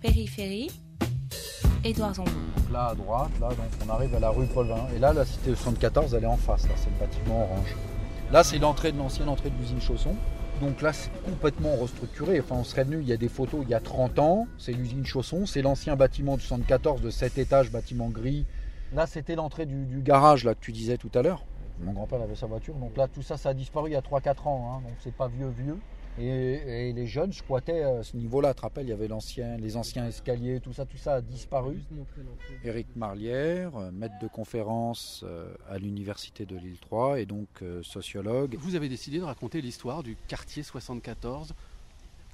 Périphérie, Édouard Zambon. Donc là à droite, là donc on arrive à la rue Paulvin. Et là la cité 74 elle est en face, c'est le bâtiment orange. Là c'est l'entrée de l'ancienne entrée de l'usine Chausson. Donc là c'est complètement restructuré. Enfin on serait venu, il y a des photos il y a 30 ans, c'est l'usine Chausson, c'est l'ancien bâtiment du 74 de 7 étages, bâtiment gris. Là c'était l'entrée du, du garage là que tu disais tout à l'heure. Mon grand-père avait sa voiture. Donc là, tout ça, ça a disparu il y a 3-4 ans. Hein, donc c'est pas vieux, vieux. Et, et les jeunes squattaient à ce niveau-là. Tu te rappelles, il y avait l'ancien, les anciens escaliers, tout ça, tout ça a disparu. Éric Marlière, euh, maître de conférence euh, à l'université de Lille 3 et donc euh, sociologue. Vous avez décidé de raconter l'histoire du quartier 74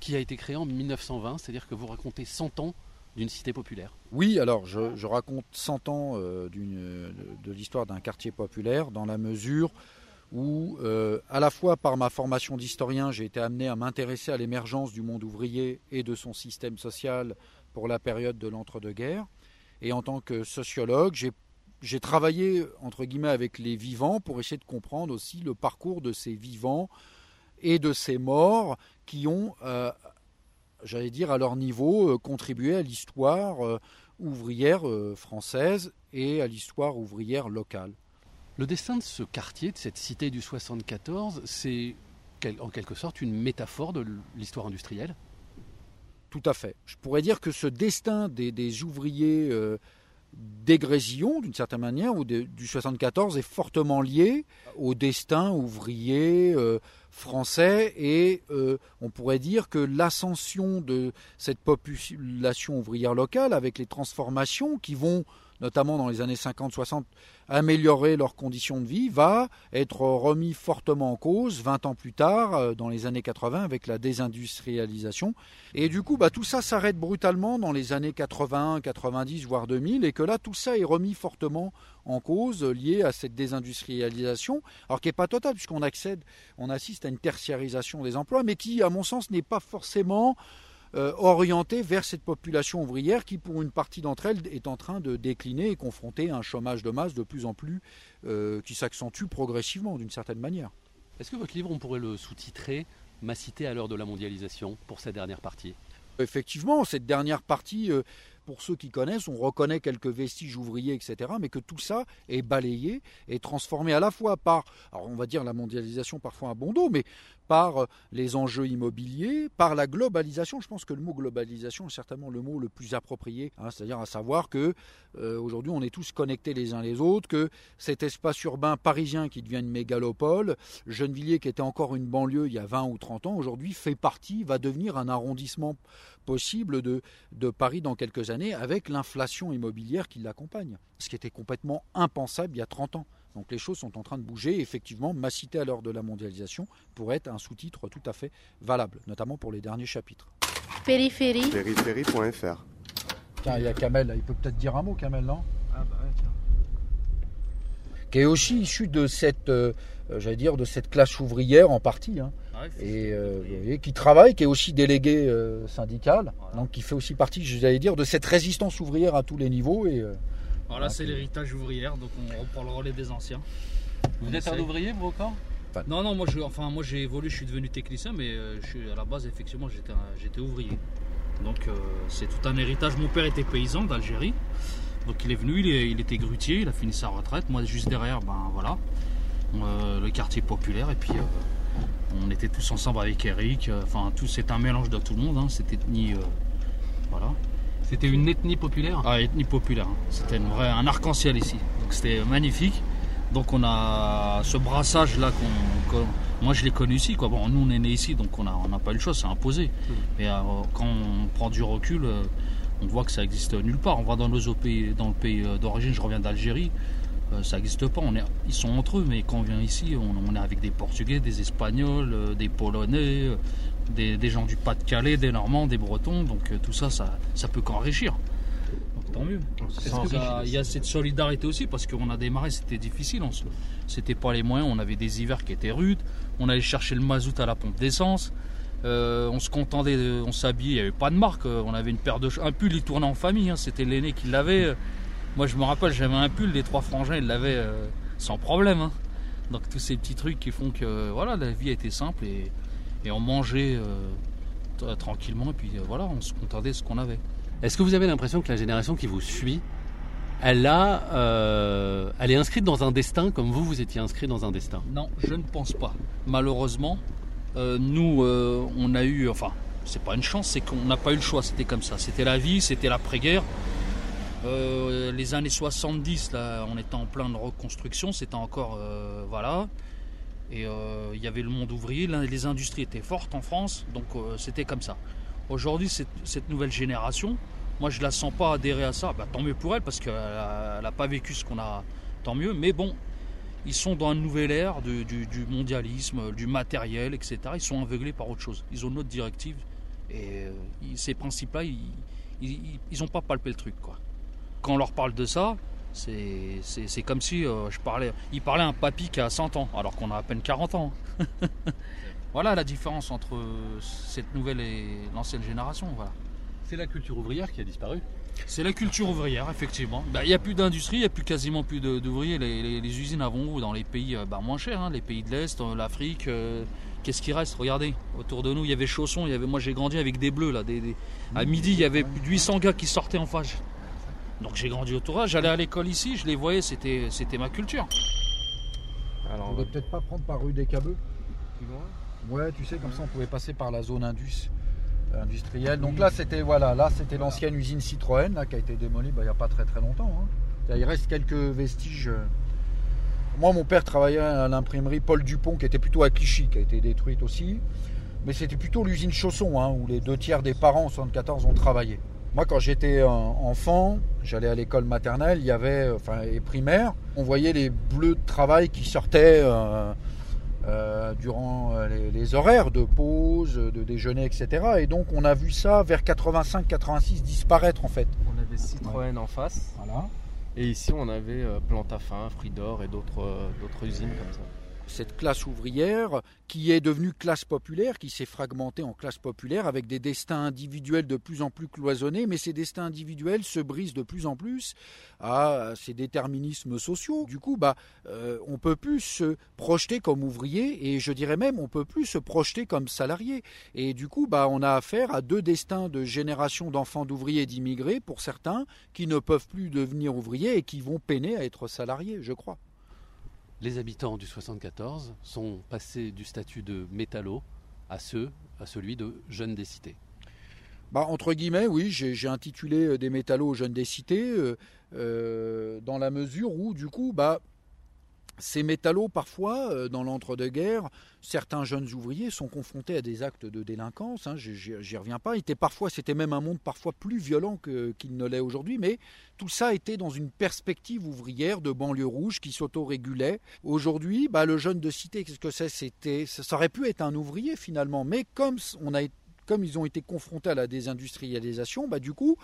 qui a été créé en 1920, c'est-à-dire que vous racontez 100 ans d'une cité populaire. Oui, alors je, je raconte 100 ans euh, d'une- de l'histoire d'un quartier populaire dans la mesure où, euh, à la fois par ma formation d'historien, j'ai été amené à m'intéresser à l'émergence du monde ouvrier et de son système social pour la période de l'entre-deux-guerres. Et en tant que sociologue, j'ai travaillé entre guillemets avec les vivants pour essayer de comprendre aussi le parcours de ces vivants et de ces morts qui ont, euh, j'allais dire, à leur niveau, euh, contribué à l'histoire ouvrière française et à l'histoire ouvrière locale. Le destin de ce quartier, de cette cité du 74, c'est en quelque sorte une métaphore de l'histoire industrielle? Tout à fait. Je pourrais dire que ce destin des, ouvriers euh, d'une certaine manière, ou de- du 74, est fortement lié au destin ouvrier euh, français et euh, on pourrait dire que l'ascension de cette population ouvrière locale avec les transformations qui vont notamment dans les années 50-60, améliorer leurs conditions de vie, va être remis fortement en cause 20 ans plus tard, euh, dans les années 80, avec la désindustrialisation. Et du coup, bah, tout ça s'arrête brutalement dans les années 80, 90, voire 2000, et que là, tout ça est remis fortement en cause, euh, lié à cette désindustrialisation, alors qui n'est pas totale, puisqu'on accède, on assiste à une tertiarisation des emplois, mais qui, à mon sens, n'est pas forcément euh, orientée vers cette population ouvrière qui, pour une partie d'entre elles, est en train de décliner et confrontée à un chômage de masse de plus en plus euh, qui s'accentue progressivement d'une certaine manière. Est-ce que votre livre, on pourrait le sous-titrer Ma cité à l'heure de la mondialisation pour cette dernière partie? Effectivement, cette dernière partie, euh, pour ceux qui connaissent, on reconnaît quelques vestiges ouvriers, etc., mais que tout ça est balayé et transformé à la fois par, alors on va dire la mondialisation parfois un bon dos, mais par euh, les enjeux immobiliers, par la globalisation. Je pense que le mot globalisation est certainement le mot le plus approprié, hein, c'est-à-dire à savoir que euh, aujourd'hui on est tous connectés les uns les autres, que cet espace urbain parisien qui devient une mégalopole, Gennevilliers qui était encore une banlieue il y a 20 ou 30 ans, aujourd'hui fait partie, va devenir un arrondissement possible de, de Paris dans quelques années avec l'inflation immobilière qui l'accompagne, ce qui était complètement impensable il y a 30 ans. Donc les choses sont en train de bouger. Effectivement, ma cité à l'heure de la mondialisation pourrait être un sous-titre tout à fait valable, notamment pour les derniers chapitres. Périphérie, Périphérie.fr. Tiens, il y a Kamel, là. il peut peut-être dire un mot, Kamel, non? Ah bah ouais, tiens. Qui est aussi issu de cette, euh, j'allais dire, de cette classe ouvrière en partie, hein, et, euh, vous voyez, qui travaille, qui est aussi délégué euh, syndical, Voilà. donc qui fait aussi partie, j'allais dire, de cette résistance ouvrière à tous les niveaux. Et, euh, Voilà, c'est l'héritage ouvrière, donc on reprend le relais des anciens. Vous On êtes un ouvrier, vous encore Non, non, moi, je, enfin, moi j'ai évolué, je suis devenu technicien, mais euh, je suis, à la base, effectivement, j'étais, un- j'étais ouvrier. Donc euh, c'est tout un héritage. Mon père était paysan d'Algérie, donc il est venu, il, est- il était grutier, il a fini sa retraite. Moi, juste derrière, ben voilà, euh, le quartier populaire, et puis euh, on était tous ensemble avec Eric. euh, Enfin, tout, c'est un mélange de tout le monde, hein, cette ethnie, euh, voilà. C'était une ethnie populaire? Ah, ethnie populaire. hein. C'était une vraie- un arc-en-ciel ici. Donc c'était magnifique. Donc on a ce brassage là qu'on, qu'on- moi je l'ai connu ici. Quoi. Bon, nous on est né ici, donc on n'a on pas eu le choix, c'est imposé. Mais euh, quand on prend du recul, euh, on voit que ça existe nulle part. On va dans nos autres pays, dans le pays d'origine. Je reviens d'Algérie. Euh, ça n'existe pas. On est, ils sont entre eux, mais quand on vient ici, on, on est avec des Portugais, des Espagnols, euh, des Polonais, euh, des, des gens du Pas-de-Calais, des Normands, des Bretons. Donc euh, tout ça, ça, ça peut qu'enrichir. Donc tant mieux. Il y a cette solidarité aussi? Parce qu'on a démarré, c'était difficile. On C'était pas les moyens, on avait des hivers qui étaient rudes. On allait chercher le mazout à la pompe d'essence. Euh, on se contentait, de- on s'habillait, il n'y avait pas de marque. On avait une paire de un pull, il tournait en famille. hein, C'était l'aîné qui l'avait. Moi, je me rappelle, j'avais un pull, les trois frangins, ils l'avaient euh, sans problème. hein. Donc tous ces petits trucs qui font que voilà, la vie était simple et, et on mangeait euh, tranquillement et puis euh, voilà, on se contentait de ce qu'on avait. Est-ce que vous avez l'impression que la génération qui vous suit, elle, a, euh, elle est inscrite dans un destin comme vous, vous étiez inscrit dans un destin? Non, je ne pense pas. Malheureusement, nous, on a eu, enfin, c'est pas une chance, c'est qu'on n'a pas eu le choix, c'était comme ça. C'était la vie, c'était l'après-guerre. Euh, les années 70, là, on était en pleine reconstruction, c'était encore, euh, voilà. Et euh, il y avait le monde ouvrier, les industries étaient fortes en France, donc c'était comme ça. Aujourd'hui, cette, nouvelle génération, moi je la sens pas adhérer à ça. Bah, tant mieux pour elle, parce qu'elle n'a pas vécu ce qu'on a, tant mieux. Mais bon, ils sont dans une nouvelle ère de- du, mondialisme, du matériel, etc. Ils sont aveuglés par autre chose. Ils ont une autre directive. Et ces principes-là, ils n'ont pas palpé le truc. Quoi. Quand on leur parle de ça, c'est comme si euh, je parlais, ils parlaient à un papy qui a 100 ans, alors qu'on a à peine 40 ans. voilà la différence entre cette nouvelle et l'ancienne génération. Voilà. C'est la culture ouvrière qui a disparu. C'est la culture ouvrière, effectivement. Bah, Il n'y a plus d'industrie, il n'y a plus quasiment plus d'ouvriers. Les, les- les usines avont dans les pays euh, bah, moins chers, hein, les pays de l'Est, euh, l'Afrique. euh, Qu'est-ce qui reste? Regardez, autour de nous, il y avait Chausson. Il y avait, moi, j'ai grandi avec des bleus. Là, des- des- à midi, il y avait plus de 800 gars qui sortaient en phage. Donc j'ai grandi autour. là. J'allais à l'école ici, je les voyais, c'était c'était ma culture. Alors, On on va peut-être pas prendre par rue des Cabeux. plus loin. Ouais, tu sais, comme ça on pouvait passer par la zone indus, euh, industrielle. Donc là c'était voilà, là c'était l'ancienne usine Citroën là, qui a été démolie bah, il n'y a pas très très longtemps. hein. Il reste quelques vestiges. euh. Moi mon père travaillait à l'imprimerie Paul Dupont qui était plutôt à Clichy, qui a été détruite aussi. Mais c'était plutôt l'usine Chausson hein, où les deux tiers des parents en 74 ont travaillé. Moi quand j'étais enfant, j'allais à l'école maternelle, il y avait, enfin et primaire, on voyait les bleus de travail qui sortaient. euh, euh, durant euh, les, les horaires de pause, de déjeuner, etc. Et donc on a vu ça vers 85-86 disparaître en fait. On avait Citroën en face. Voilà. Et ici, on avait Plantafin, Fridor et d'autres usines comme ça. Cette classe ouvrière qui est devenue classe populaire, qui s'est fragmentée en classe populaire avec des destins individuels de plus en plus cloisonnés, mais ces destins individuels se brisent de plus en plus à ces déterminismes sociaux. Du coup, bah, euh, on peut plus se projeter comme ouvrier et je dirais même on peut plus se projeter comme salarié. Et du coup, bah, on a affaire à deux destins de générations d'enfants d'ouvriers et d'immigrés pour certains qui ne peuvent plus devenir ouvriers et qui vont peiner à être salariés, je crois. Les habitants du 74 sont passés du statut de métallo à celui de jeunes des cités. Bah, entre guillemets, oui, j'ai j'ai intitulé euh, des métallos aux jeunes des cités, euh, euh, dans la mesure où, du coup, bah, ces métallos, parfois, euh, dans l'entre-deux-guerres, certains jeunes ouvriers sont confrontés à des actes de délinquance, hein, j'y- reviens pas, parfois, c'était même un monde parfois plus violent qu'il ne l'est aujourd'hui, mais tout ça était dans une perspective ouvrière de banlieue rouge qui s'autorégulait. Aujourd'hui, bah, le jeune de cité, qu'est-ce que c'est? C'était, ça aurait pu être un ouvrier finalement, mais comme on a été comme ils ont été confrontés à la désindustrialisation, bah, du coup,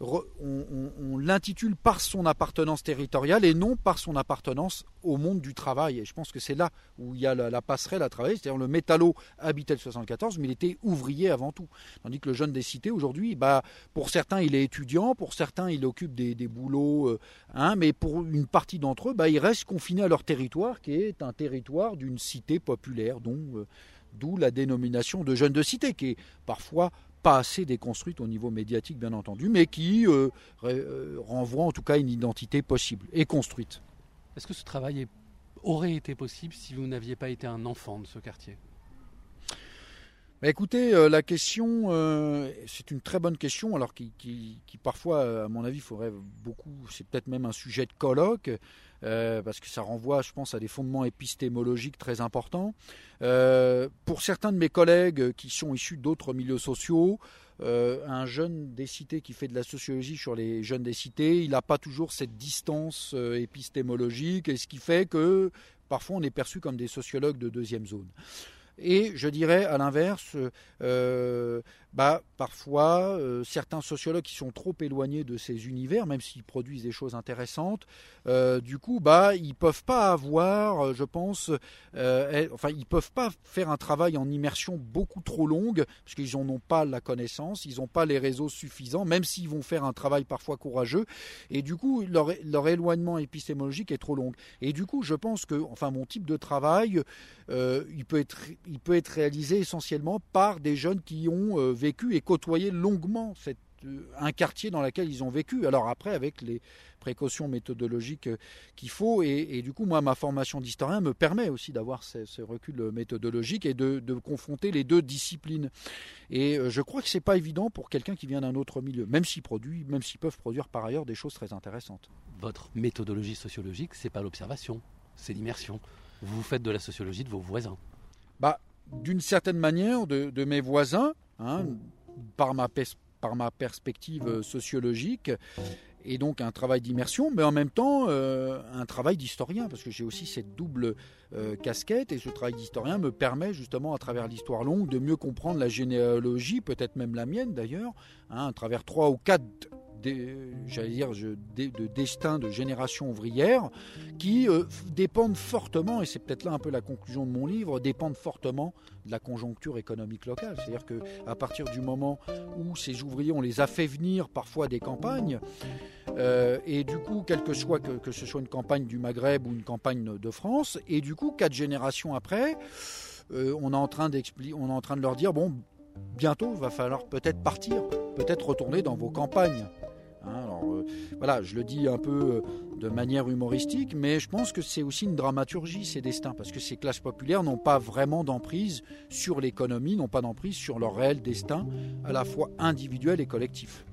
on, l'intitule par son appartenance territoriale et non par son appartenance au monde du travail. Et je pense que c'est là où il y a la, la passerelle à travailler. C'est-à-dire le métallo habitait le 74, mais il était ouvrier avant tout. Tandis que le jeune des cités, aujourd'hui, bah, pour certains, il est étudiant, pour certains, il occupe des, des boulots, euh, hein, mais pour une partie d'entre eux, bah, ils restent confinés à leur territoire, qui est un territoire d'une cité populaire, dont... euh, D'où la dénomination de jeunes de cité, qui est parfois pas assez déconstruite au niveau médiatique, bien entendu, mais qui euh, euh, renvoie en tout cas une identité possible et construite. Est-ce que ce travail aurait été possible si vous n'aviez pas été un enfant de ce quartier? Écoutez, euh, la question, euh, c'est une très bonne question, alors qui, parfois, euh, à mon avis, faudrait beaucoup, c'est peut-être même un sujet de colloque, parce que ça renvoie, je pense, à des fondements épistémologiques très importants. Pour certains de mes collègues qui sont issus d'autres milieux sociaux, un jeune des cités qui fait de la sociologie sur les jeunes des cités, il n'a pas toujours cette distance épistémologique, et ce qui fait que parfois on est perçu comme des sociologues de deuxième zone. Et je dirais à l'inverse, euh, bah, parfois euh, certains sociologues qui sont trop éloignés de ces univers, même s'ils produisent des choses intéressantes, euh, du coup, bah, ils peuvent pas avoir, euh, je pense, eh, enfin, ils peuvent pas faire un travail en immersion beaucoup trop longue, parce qu'ils n'en ont pas la connaissance, ils n'ont pas les réseaux suffisants, même s'ils vont faire un travail parfois courageux, et du coup, leur, leur éloignement épistémologique est trop long. Et du coup, je pense que, enfin, mon type de travail, il, peut être, il peut être réalisé essentiellement par des jeunes qui ont vécu et côtoyé longuement cette un quartier dans lequel ils ont vécu. Alors après, avec les précautions méthodologiques euh, qu'il faut, et, du coup, moi, ma formation d'historien me permet aussi d'avoir ce, recul méthodologique et de, confronter les deux disciplines. Et euh, je crois que c'est pas évident pour quelqu'un qui vient d'un autre milieu, même s'ils produisent, même s'ils peuvent produire par ailleurs des choses très intéressantes. Votre méthodologie sociologique, c'est pas l'observation, c'est l'immersion. Vous faites de la sociologie de vos voisins. Bah, d'une certaine manière, de, mes voisins, hein, par ma par ma perspective euh, sociologique et donc un travail d'immersion, mais en même temps euh, un travail d'historien, parce que j'ai aussi cette double euh, casquette, et ce travail d'historien me permet justement à travers l'histoire longue de mieux comprendre la généalogie, peut-être même la mienne d'ailleurs, hein, à travers trois ou quatre j'allais dire, de destin de générations ouvrières qui euh, dépendent fortement, et c'est peut-être là un peu la conclusion de mon livre, dépendent fortement de la conjoncture économique locale. C'est-à-dire qu'à partir du moment où ces ouvriers, on les a fait venir parfois des campagnes, euh, et du coup, quel que soit que, ce soit une campagne du Maghreb ou une campagne de France, et du coup, quatre générations après, euh, on, est en train on est en train de leur dire, bon, bientôt, il va falloir peut-être partir, peut-être retourner dans vos campagnes. Voilà, je le dis un peu euh, de manière humoristique, mais je pense que c'est aussi une dramaturgie, ces destins, parce que ces classes populaires n'ont pas vraiment d'emprise sur l'économie, n'ont pas d'emprise sur leur réel destin, à la fois individuel et collectif.